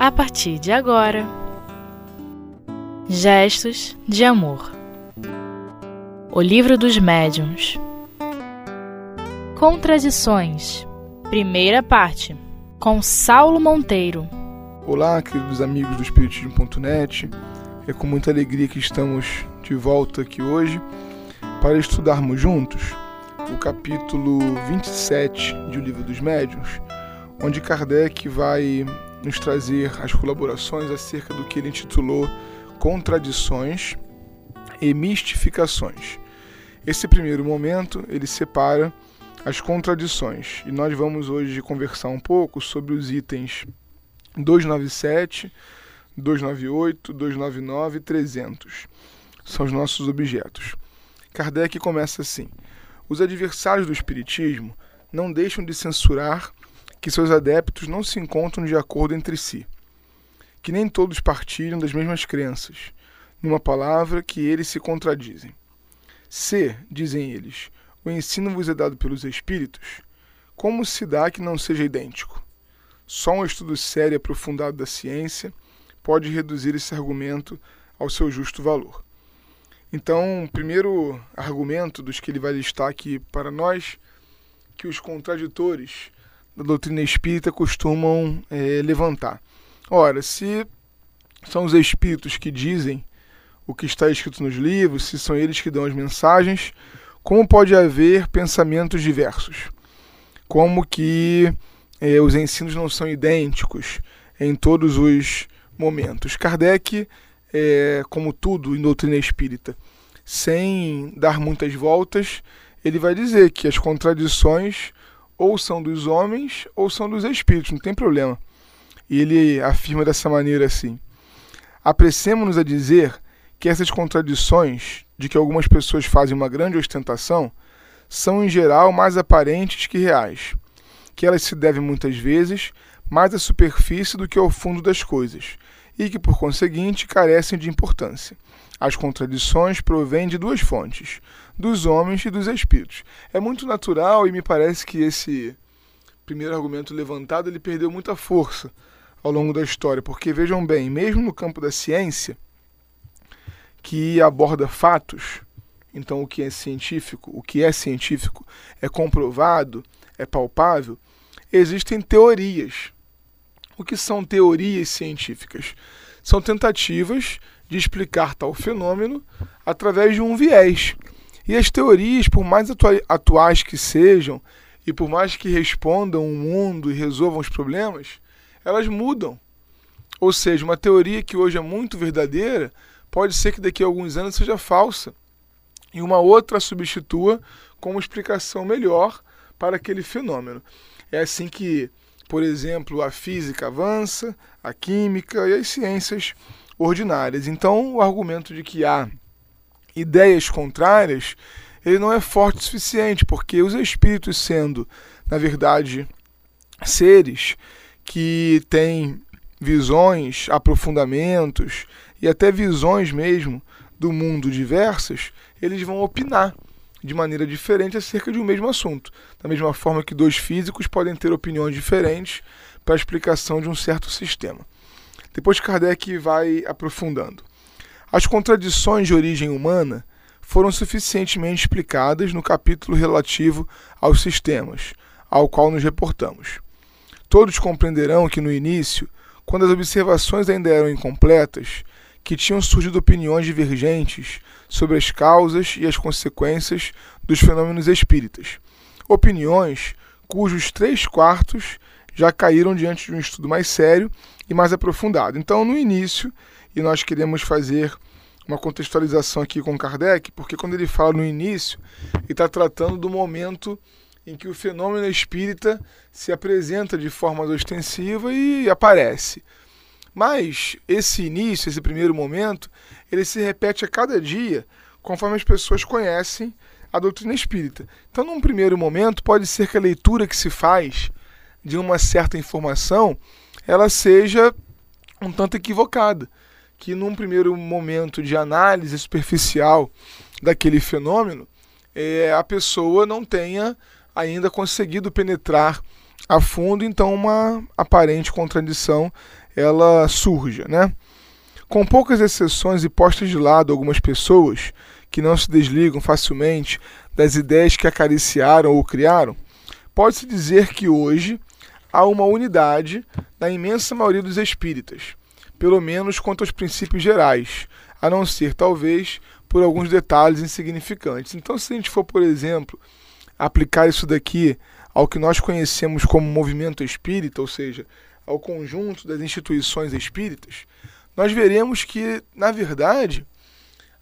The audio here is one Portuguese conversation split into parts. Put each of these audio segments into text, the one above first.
a partir de agora. Gestos de Amor. O Livro dos Médiuns. Contradições. Primeira parte. Com Saulo Monteiro. Olá, queridos amigos do Espiritismo.net. É com muita alegria que estamos de volta aqui hoje para estudarmos juntos o capítulo 27 de O Livro dos Médiuns, onde Kardec vai nos trazer as colaborações acerca do que ele intitulou Contradições e Mistificações. Esse primeiro momento ele separa as contradições e nós vamos hoje conversar um pouco sobre os itens 297, 298, 299 e 300. São os nossos objetos. Kardec começa assim: Os adversários do Espiritismo não deixam de censurar que seus adeptos não se encontram de acordo entre si, que nem todos partilham das mesmas crenças, numa palavra que eles se contradizem. Se, dizem eles, o ensino vos é dado pelos Espíritos, como se dá que não seja idêntico? Só um estudo sério e aprofundado da ciência pode reduzir esse argumento ao seu justo valor. Então, o primeiro argumento dos que ele vai listar aqui para nós, que os contraditores da doutrina espírita costumam é, levantar. Ora, se são os espíritos que dizem o que está escrito nos livros, se são eles que dão as mensagens, como pode haver pensamentos diversos? Como que é, os ensinos não são idênticos em todos os momentos? Kardec, é, como tudo em doutrina espírita, sem dar muitas voltas, ele vai dizer que as contradições ou são dos homens ou são dos espíritos, não tem problema. E ele afirma dessa maneira assim: Apressemos-nos a dizer que essas contradições, de que algumas pessoas fazem uma grande ostentação, são em geral mais aparentes que reais, que elas se devem muitas vezes mais à superfície do que ao fundo das coisas, e que, por conseguinte, carecem de importância. As contradições provêm de duas fontes: dos homens e dos espíritos. É muito natural e me parece que esse primeiro argumento levantado ele perdeu muita força ao longo da história, porque vejam bem, mesmo no campo da ciência, que aborda fatos, então o que é científico, o que é científico é comprovado, é palpável, existem teorias. O que são teorias científicas? São tentativas de explicar tal fenômeno através de um viés. E as teorias, por mais atuais que sejam, e por mais que respondam o mundo e resolvam os problemas, elas mudam. Ou seja, uma teoria que hoje é muito verdadeira, pode ser que daqui a alguns anos seja falsa. E uma outra substitua com uma explicação melhor para aquele fenômeno. É assim que, por exemplo, a física avança, a química e as ciências ordinárias. Então, o argumento de que há ideias contrárias, ele não é forte o suficiente, porque os espíritos sendo, na verdade, seres que têm visões, aprofundamentos e até visões mesmo do mundo diversas, eles vão opinar de maneira diferente acerca de um mesmo assunto. Da mesma forma que dois físicos podem ter opiniões diferentes para a explicação de um certo sistema. Depois Kardec vai aprofundando. As contradições de origem humana foram suficientemente explicadas no capítulo relativo aos sistemas, ao qual nos reportamos. Todos compreenderão que no início, quando as observações ainda eram incompletas, que tinham surgido opiniões divergentes sobre as causas e as consequências dos fenômenos espíritas. Opiniões cujos três quartos já caíram diante de um estudo mais sério e mais aprofundado. Então, no início, e nós queremos fazer uma contextualização aqui com Kardec, porque quando ele fala no início, ele está tratando do momento em que o fenômeno espírita se apresenta de forma ostensiva e aparece. Mas esse início, esse primeiro momento, ele se repete a cada dia conforme as pessoas conhecem a doutrina espírita. Então, num primeiro momento, pode ser que a leitura que se faz de uma certa informação ela seja um tanto equivocada, que num primeiro momento de análise superficial daquele fenômeno, é, a pessoa não tenha ainda conseguido penetrar a fundo, então uma aparente contradição ela surja, né? Com poucas exceções e postas de lado algumas pessoas que não se desligam facilmente das ideias que acariciaram ou criaram, pode-se dizer que hoje há uma unidade na imensa maioria dos espíritas, pelo menos quanto aos princípios gerais, a não ser, talvez, por alguns detalhes insignificantes. Então, se a gente for, por exemplo, aplicar isso daqui ao que nós conhecemos como movimento espírita, ou seja, ao conjunto das instituições espíritas, nós veremos que, na verdade,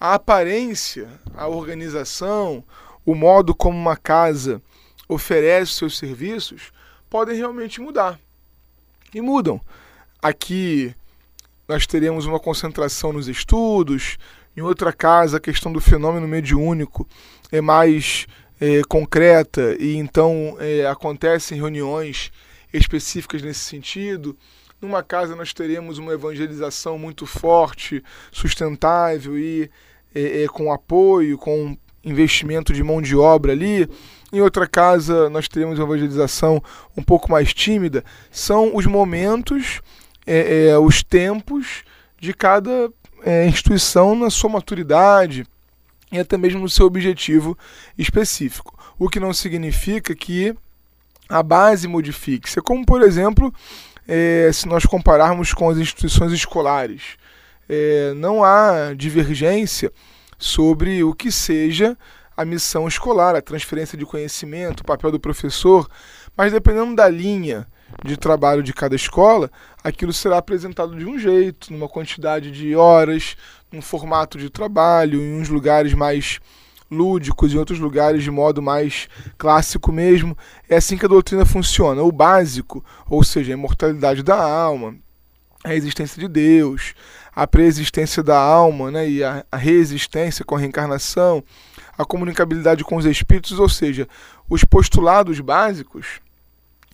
a aparência, a organização, o modo como uma casa oferece seus serviços podem realmente mudar. E mudam. Aqui nós teremos uma concentração nos estudos, em outra casa a questão do fenômeno mediúnico é mais é, concreta e então é, acontecem reuniões específicas nesse sentido. Numa casa nós teremos uma evangelização muito forte, sustentável e é, é, com apoio, com investimento de mão de obra ali. Em outra casa nós teremos uma evangelização um pouco mais tímida. São os momentos, é, é, os tempos de cada é, instituição na sua maturidade e até mesmo no seu objetivo específico. O que não significa que a base modifique-se. É como, por exemplo, é, se nós compararmos com as instituições escolares. É, não há divergência sobre o que seja a missão escolar, a transferência de conhecimento, o papel do professor, mas dependendo da linha de trabalho de cada escola, aquilo será apresentado de um jeito, numa quantidade de horas, num formato de trabalho, em uns lugares mais lúdicos, em outros lugares de modo mais clássico mesmo. É assim que a doutrina funciona. O básico, ou seja, a imortalidade da alma, a existência de Deus, a preexistência da alma né, e a, a reexistência com a reencarnação, a comunicabilidade com os espíritos, ou seja, os postulados básicos,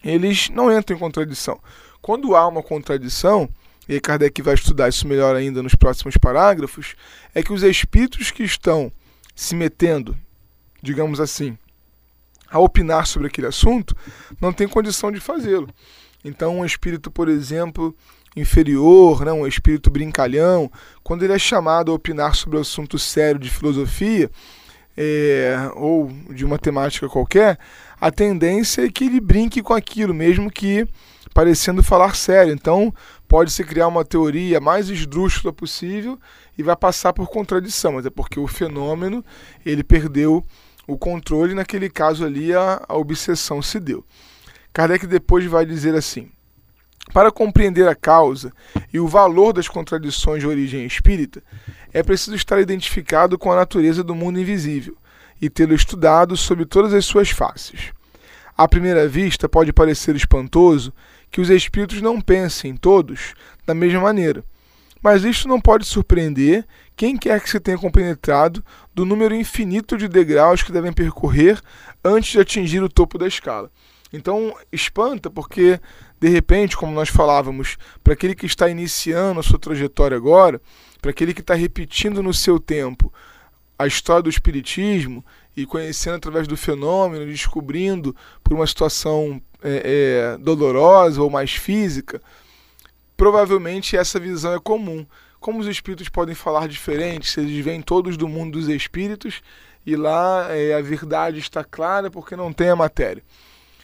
eles não entram em contradição. Quando há uma contradição, e Kardec vai estudar isso melhor ainda nos próximos parágrafos, é que os espíritos que estão se metendo, digamos assim, a opinar sobre aquele assunto, não tem condição de fazê-lo. Então, um espírito, por exemplo, inferior, né, um espírito brincalhão, quando ele é chamado a opinar sobre um assunto sério de filosofia é, ou de uma temática qualquer, a tendência é que ele brinque com aquilo, mesmo que parecendo falar sério. Então, pode-se criar uma teoria mais esdrúxula possível e vai passar por contradição, mas é porque o fenômeno ele perdeu o controle, naquele caso ali a, a obsessão se deu. Kardec depois vai dizer assim: para compreender a causa e o valor das contradições de origem espírita, é preciso estar identificado com a natureza do mundo invisível e tê-lo estudado sob todas as suas faces. À primeira vista, pode parecer espantoso que os espíritos não pensem todos da mesma maneira, mas isto não pode surpreender quem quer que se tenha compenetrado do número infinito de degraus que devem percorrer antes de atingir o topo da escala. Então, espanta porque, de repente, como nós falávamos, para aquele que está iniciando a sua trajetória agora, para aquele que está repetindo no seu tempo a história do Espiritismo e conhecendo através do fenômeno, descobrindo por uma situação é, é, dolorosa ou mais física, provavelmente essa visão é comum. Como os espíritos podem falar diferente, se eles vêm todos do mundo dos espíritos e lá é, a verdade está clara porque não tem a matéria.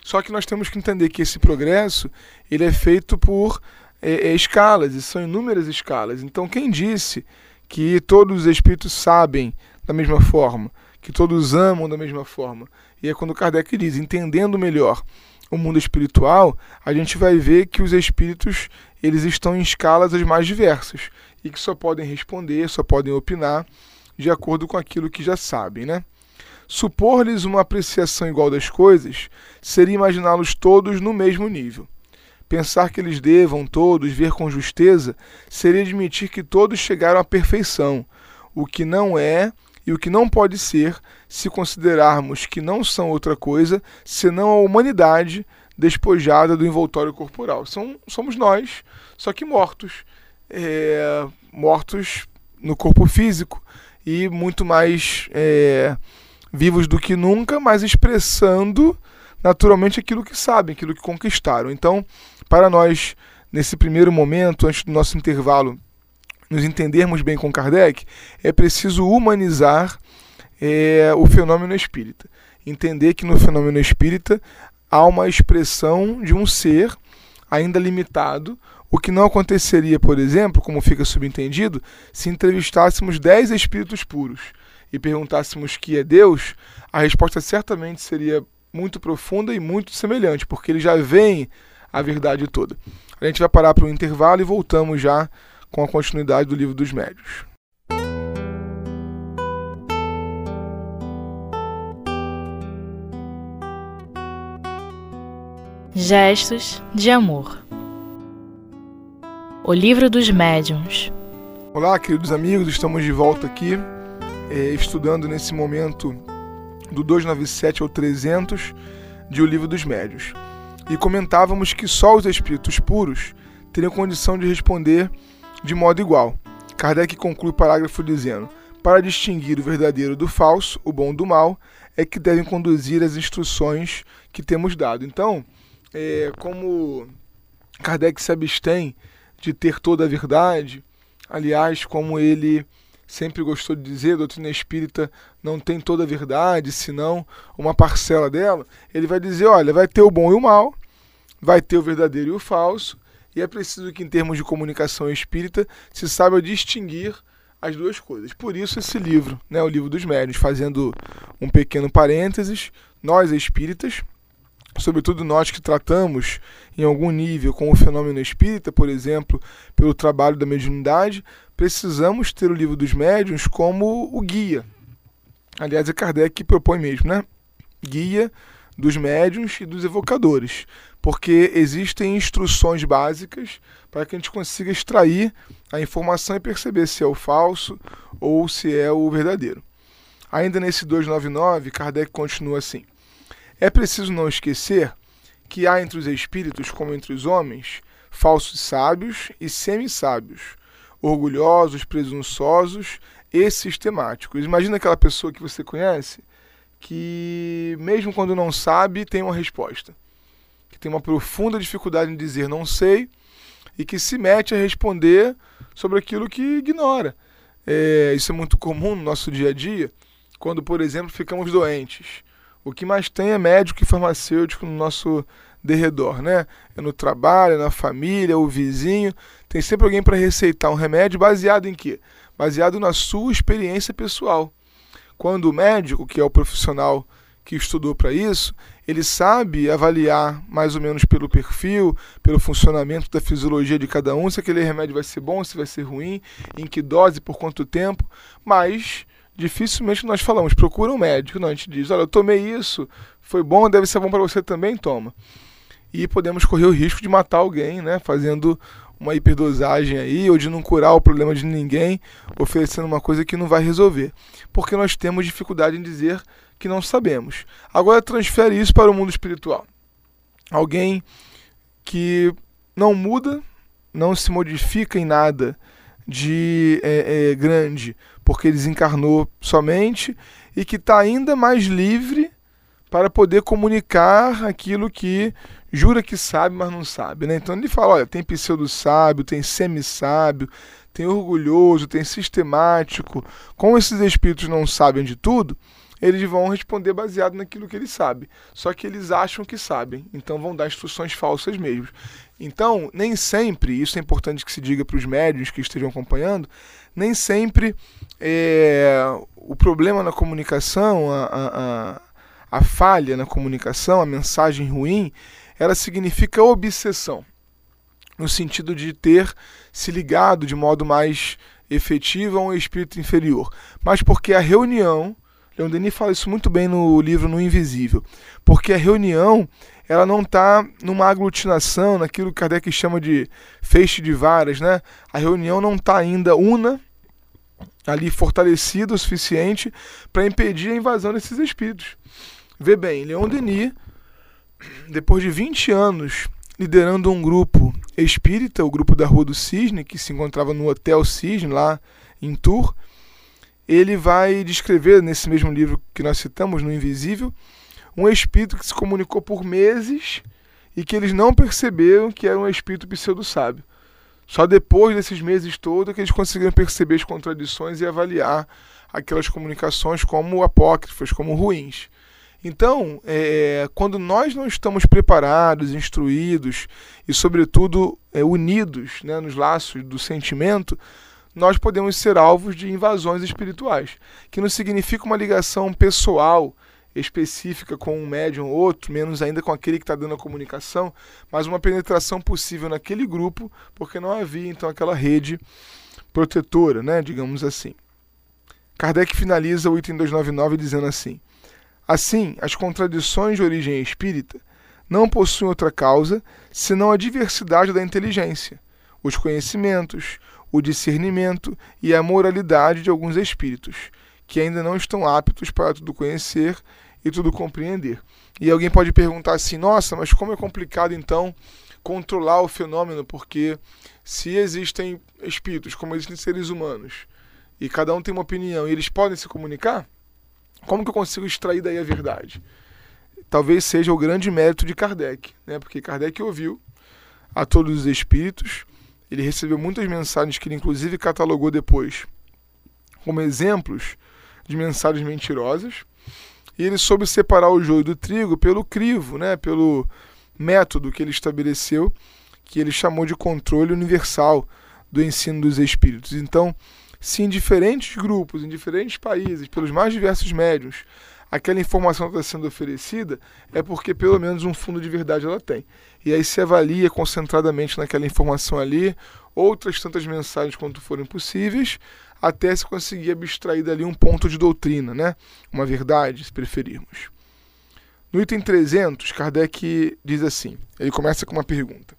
Só que nós temos que entender que esse progresso ele é feito por é, é, escalas, e são inúmeras escalas. Então, quem disse que todos os espíritos sabem da mesma forma, que todos amam da mesma forma? E é quando Kardec diz, entendendo melhor o mundo espiritual, a gente vai ver que os espíritos eles estão em escalas as mais diversas e que só podem responder, só podem opinar de acordo com aquilo que já sabem, né? Supor-lhes uma apreciação igual das coisas seria imaginá-los todos no mesmo nível. Pensar que eles devam todos ver com justeza seria admitir que todos chegaram à perfeição, o que não é e o que não pode ser se considerarmos que não são outra coisa senão a humanidade despojada do envoltório corporal. São, somos nós, só que mortos. É, mortos no corpo físico e muito mais é, vivos do que nunca, mas expressando naturalmente aquilo que sabem, aquilo que conquistaram. Então, para nós nesse primeiro momento, antes do nosso intervalo, nos entendermos bem com Kardec, é preciso humanizar é, o fenômeno espírita. Entender que no fenômeno espírita há uma expressão de um ser ainda limitado, o que não aconteceria, por exemplo, como fica subentendido, se entrevistássemos dez espíritos puros e perguntássemos que é Deus, a resposta certamente seria muito profunda e muito semelhante, porque eles já veem a verdade toda. A gente vai parar para um intervalo e voltamos já com a continuidade do livro dos médios. Gestos de amor. O livro dos médiuns. Olá, queridos amigos, estamos de volta aqui, é, estudando nesse momento do 297 ao 300 de O Livro dos Médios. E comentávamos que só os espíritos puros teriam condição de responder de modo igual. Kardec conclui o parágrafo dizendo: Para distinguir o verdadeiro do falso, o bom do mal, é que devem conduzir as instruções que temos dado. Então, é, como Kardec se abstém de ter toda a verdade, aliás, como ele sempre gostou de dizer, a doutrina espírita não tem toda a verdade, senão uma parcela dela, ele vai dizer, olha, vai ter o bom e o mal, vai ter o verdadeiro e o falso, e é preciso que em termos de comunicação espírita se saiba distinguir as duas coisas. Por isso esse livro, né, o livro dos médios, fazendo um pequeno parênteses, nós espíritas, sobretudo nós que tratamos em algum nível com o fenômeno espírita, por exemplo, pelo trabalho da mediunidade, precisamos ter o livro dos médiuns como o guia. Aliás, é Kardec que propõe mesmo, né? Guia dos médiuns e dos evocadores, porque existem instruções básicas para que a gente consiga extrair a informação e perceber se é o falso ou se é o verdadeiro. Ainda nesse 299, Kardec continua assim: é preciso não esquecer que há entre os espíritos, como entre os homens, falsos sábios e semi-sábios, orgulhosos, presunçosos e sistemáticos. Imagina aquela pessoa que você conhece que, mesmo quando não sabe, tem uma resposta, que tem uma profunda dificuldade em dizer não sei e que se mete a responder sobre aquilo que ignora. É, isso é muito comum no nosso dia a dia, quando, por exemplo, ficamos doentes o que mais tem é médico e farmacêutico no nosso derredor, né? É no trabalho, é na família, é o vizinho. Tem sempre alguém para receitar um remédio baseado em quê? Baseado na sua experiência pessoal. Quando o médico, que é o profissional que estudou para isso, ele sabe avaliar mais ou menos pelo perfil, pelo funcionamento da fisiologia de cada um, se aquele remédio vai ser bom, se vai ser ruim, em que dose, por quanto tempo, mas dificilmente nós falamos, procura um médico. Não, a gente diz, olha, eu tomei isso, foi bom, deve ser bom para você também, toma. E podemos correr o risco de matar alguém, né, fazendo uma hiperdosagem aí, ou de não curar o problema de ninguém, oferecendo uma coisa que não vai resolver. Porque nós temos dificuldade em dizer que não sabemos. Agora transfere isso para o mundo espiritual. Alguém que não muda, não se modifica em nada de é, é, grande, porque desencarnou somente e que está ainda mais livre para poder comunicar aquilo que jura que sabe, mas não sabe. Né? Então ele fala: olha, tem pseudo-sábio, tem semi-sábio, tem orgulhoso, tem sistemático. Como esses espíritos não sabem de tudo, eles vão responder baseado naquilo que eles sabem. Só que eles acham que sabem, então vão dar instruções falsas mesmo. Então, nem sempre, isso é importante que se diga para os médios que estejam acompanhando, nem sempre é, o problema na comunicação, a, a, a falha na comunicação, a mensagem ruim, ela significa obsessão, no sentido de ter se ligado de modo mais efetivo a um espírito inferior, mas porque a reunião, Leon Denis fala isso muito bem no livro No Invisível, porque a reunião ela não está numa aglutinação, naquilo que Kardec chama de feixe de varas, né? A reunião não está ainda una, ali fortalecida o suficiente para impedir a invasão desses espíritos. Vê bem, Leon Denis, depois de 20 anos liderando um grupo espírita, o grupo da Rua do Cisne, que se encontrava no Hotel Cisne, lá em Tours, ele vai descrever nesse mesmo livro que nós citamos, No Invisível, um espírito que se comunicou por meses e que eles não perceberam que era um espírito pseudo-sábio. Só depois desses meses todos que eles conseguiram perceber as contradições e avaliar aquelas comunicações como apócrifas, como ruins. Então, é, quando nós não estamos preparados, instruídos e, sobretudo, é, unidos né, nos laços do sentimento, nós podemos ser alvos de invasões espirituais, que não significa uma ligação pessoal específica com um médium ou outro, menos ainda com aquele que está dando a comunicação, mas uma penetração possível naquele grupo, porque não havia então aquela rede protetora, né, digamos assim. Kardec finaliza o item 299 dizendo assim: Assim, as contradições de origem espírita não possuem outra causa senão a diversidade da inteligência, os conhecimentos, o discernimento e a moralidade de alguns espíritos, que ainda não estão aptos para tudo conhecer e tudo compreender. E alguém pode perguntar assim: nossa, mas como é complicado então controlar o fenômeno? Porque se existem espíritos, como existem seres humanos, e cada um tem uma opinião, e eles podem se comunicar, como que eu consigo extrair daí a verdade? Talvez seja o grande mérito de Kardec, né? porque Kardec ouviu a todos os espíritos, ele recebeu muitas mensagens que ele inclusive catalogou depois como exemplos de mensagens mentirosas, e ele soube separar o joio do trigo pelo crivo, né, pelo método que ele estabeleceu, que ele chamou de controle universal do ensino dos espíritos. Então, se em diferentes grupos, em diferentes países, pelos mais diversos médios, aquela informação está sendo oferecida, é porque pelo menos um fundo de verdade ela tem. E aí se avalia concentradamente naquela informação ali, outras tantas mensagens quanto forem possíveis, até se conseguir abstrair dali um ponto de doutrina, né? uma verdade, se preferirmos. No item 300, Kardec diz assim: ele começa com uma pergunta.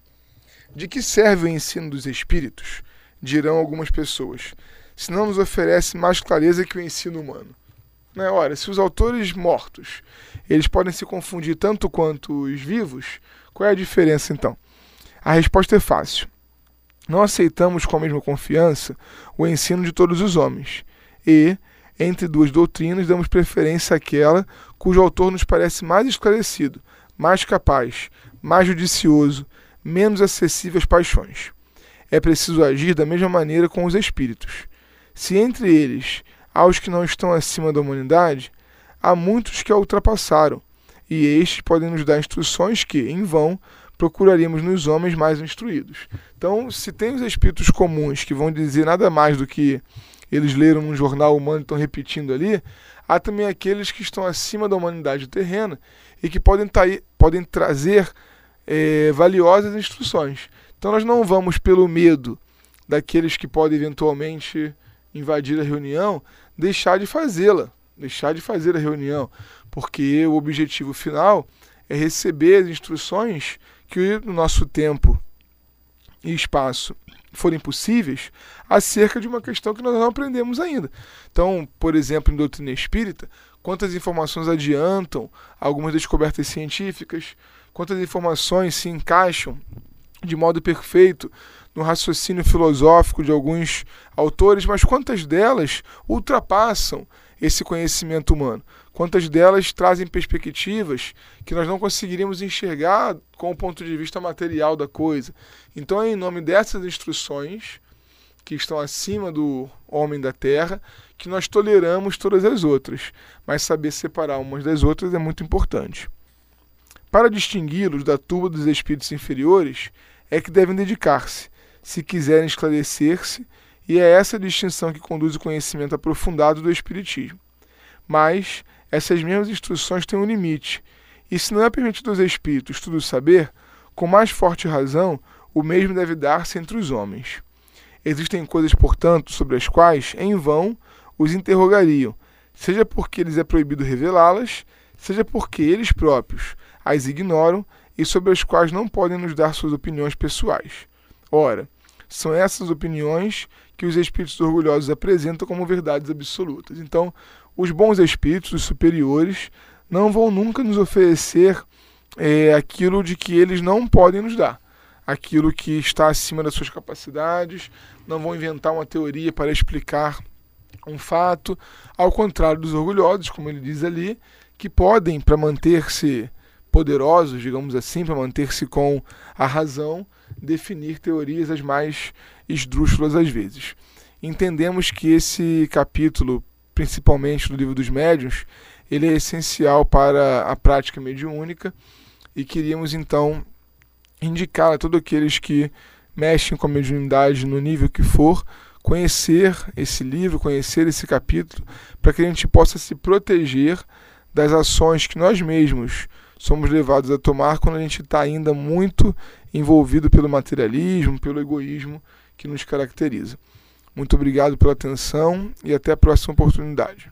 De que serve o ensino dos espíritos? Dirão algumas pessoas, se não nos oferece mais clareza que o ensino humano. Né? Ora, se os autores mortos eles podem se confundir tanto quanto os vivos, qual é a diferença então? A resposta é fácil. Não aceitamos com a mesma confiança o ensino de todos os homens, e, entre duas doutrinas, damos preferência àquela cujo autor nos parece mais esclarecido, mais capaz, mais judicioso, menos acessível às paixões. É preciso agir da mesma maneira com os espíritos. Se entre eles há os que não estão acima da humanidade, há muitos que a ultrapassaram, e estes podem nos dar instruções que, em vão, procuraríamos nos homens mais instruídos. Então, se tem os espíritos comuns que vão dizer nada mais do que eles leram num jornal humano e estão repetindo ali, há também aqueles que estão acima da humanidade terrena e que podem, tá podem trazer é, valiosas instruções. Então, nós não vamos pelo medo daqueles que podem eventualmente invadir a reunião deixar de fazê-la, deixar de fazer a reunião, porque o objetivo final é receber as instruções que no nosso tempo e espaço forem possíveis acerca de uma questão que nós não aprendemos ainda. Então, por exemplo, em doutrina espírita, quantas informações adiantam algumas descobertas científicas, quantas informações se encaixam de modo perfeito no raciocínio filosófico de alguns autores, mas quantas delas ultrapassam esse conhecimento humano? Quantas delas trazem perspectivas que nós não conseguiríamos enxergar com o ponto de vista material da coisa? Então, é em nome dessas instruções que estão acima do homem da terra que nós toleramos todas as outras, mas saber separar umas das outras é muito importante. Para distingui-los da turba dos espíritos inferiores, é que devem dedicar-se, se quiserem esclarecer-se, e é essa distinção que conduz o conhecimento aprofundado do Espiritismo. Mas essas mesmas instruções têm um limite, e se não é permitido aos espíritos tudo saber, com mais forte razão, o mesmo deve dar-se entre os homens. Existem coisas, portanto, sobre as quais, em vão, os interrogariam, seja porque lhes é proibido revelá-las, seja porque eles próprios as ignoram e sobre as quais não podem nos dar suas opiniões pessoais. Ora, são essas opiniões que os espíritos orgulhosos apresentam como verdades absolutas. Então, os bons espíritos, os superiores, não vão nunca nos oferecer é, aquilo de que eles não podem nos dar, aquilo que está acima das suas capacidades, não vão inventar uma teoria para explicar um fato, ao contrário dos orgulhosos, como ele diz ali, que podem, para manter-se poderosos, digamos assim, para manter-se com a razão, definir teorias as mais esdrúxulas às vezes. Entendemos que esse capítulo, principalmente do livro dos médiuns, ele é essencial para a prática mediúnica e queríamos então indicar a todos aqueles que mexem com a mediunidade no nível que for, conhecer esse livro, conhecer esse capítulo, para que a gente possa se proteger das ações que nós mesmos somos levados a tomar quando a gente está ainda muito envolvido pelo materialismo, pelo egoísmo que nos caracteriza. Muito obrigado pela atenção e até a próxima oportunidade.